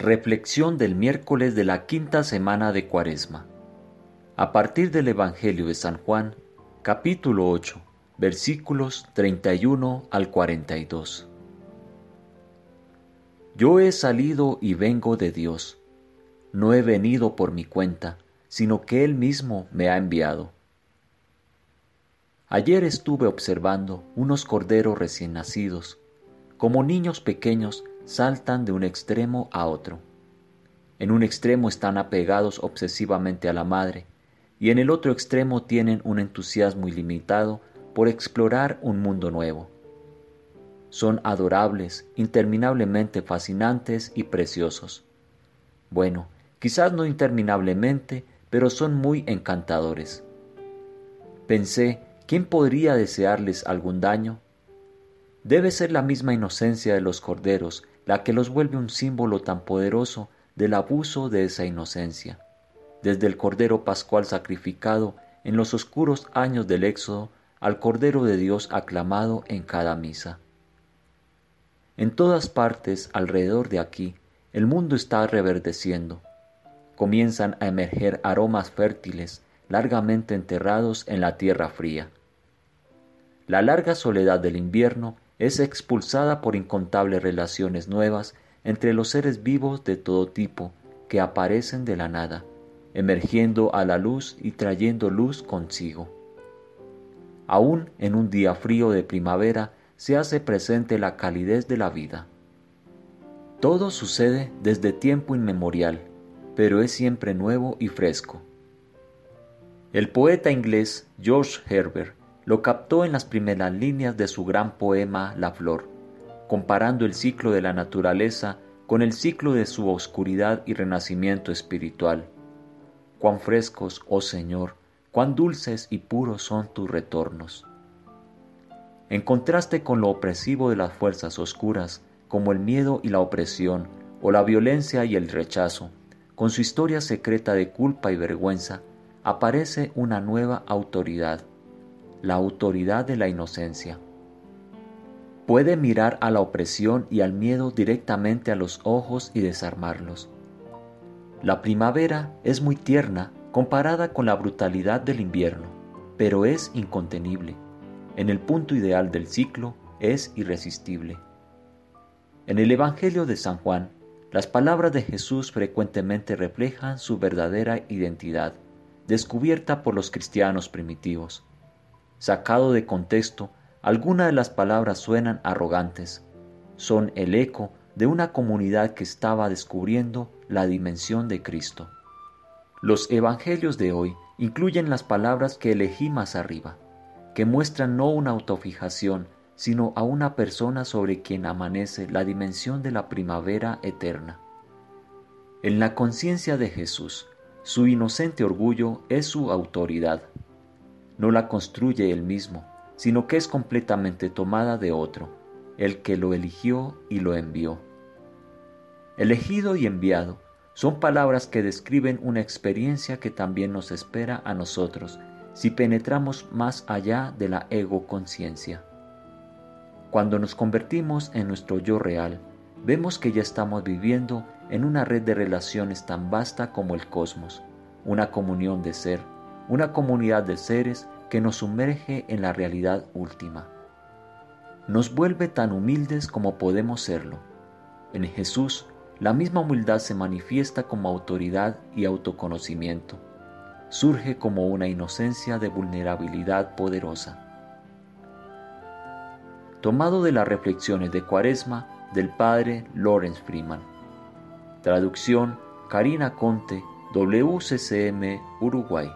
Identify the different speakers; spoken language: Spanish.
Speaker 1: Reflexión del miércoles de la quinta semana de Cuaresma. A partir del Evangelio de San Juan, capítulo 8, versículos 31 al 42. Yo he salido y vengo de Dios. No he venido por mi cuenta, sino que Él mismo me ha enviado. Ayer estuve observando unos corderos recién nacidos, como niños pequeños saltan de un extremo a otro. En un extremo están apegados obsesivamente a la madre y en el otro extremo tienen un entusiasmo ilimitado por explorar un mundo nuevo. Son adorables, interminablemente fascinantes y preciosos. Bueno, quizás no interminablemente, pero son muy encantadores. Pensé, ¿quién podría desearles algún daño? Debe ser la misma inocencia de los corderos la que los vuelve un símbolo tan poderoso del abuso de esa inocencia. Desde el Cordero Pascual sacrificado en los oscuros años del Éxodo al Cordero de Dios aclamado en cada misa. En todas partes alrededor de aquí, el mundo está reverdeciendo. Comienzan a emerger aromas fértiles largamente enterrados en la tierra fría. La larga soledad del invierno es expulsada por incontables relaciones nuevas entre los seres vivos de todo tipo que aparecen de la nada, emergiendo a la luz y trayendo luz consigo. Aún en un día frío de primavera se hace presente la calidez de la vida. Todo sucede desde tiempo inmemorial, pero es siempre nuevo y fresco. El poeta inglés George Herbert lo captó en las primeras líneas de su gran poema La Flor, comparando el ciclo de la naturaleza con el ciclo de su oscuridad y renacimiento espiritual. Cuán frescos, oh Señor, cuán dulces y puros son tus retornos. En contraste con lo opresivo de las fuerzas oscuras, como el miedo y la opresión, o la violencia y el rechazo, con su historia secreta de culpa y vergüenza, aparece una nueva autoridad, la autoridad de la inocencia. Puede mirar a la opresión y al miedo directamente a los ojos y desarmarlos. La primavera es muy tierna comparada con la brutalidad del invierno, pero es incontenible. En el punto ideal del ciclo es irresistible. En el Evangelio de San Juan, las palabras de Jesús frecuentemente reflejan su verdadera identidad, descubierta por los cristianos primitivos. Sacado de contexto, algunas de las palabras suenan arrogantes. Son el eco de una comunidad que estaba descubriendo la dimensión de Cristo. Los evangelios de hoy incluyen las palabras que elegí más arriba, que muestran no una autofijación, sino a una persona sobre quien amanece la dimensión de la primavera eterna. En la conciencia de Jesús, su inocente orgullo es su autoridad no la construye él mismo, sino que es completamente tomada de otro, el que lo eligió y lo envió. Elegido y enviado son palabras que describen una experiencia que también nos espera a nosotros si penetramos más allá de la ego conciencia. Cuando nos convertimos en nuestro yo real, vemos que ya estamos viviendo en una red de relaciones tan vasta como el cosmos, una comunión de ser, una comunidad de seres que nos sumerge en la realidad última. Nos vuelve tan humildes como podemos serlo. En Jesús, la misma humildad se manifiesta como autoridad y autoconocimiento. Surge como una inocencia de vulnerabilidad poderosa. Tomado de las reflexiones de Cuaresma del padre Lawrence Freeman. Traducción Karina Conte, WCCM, Uruguay.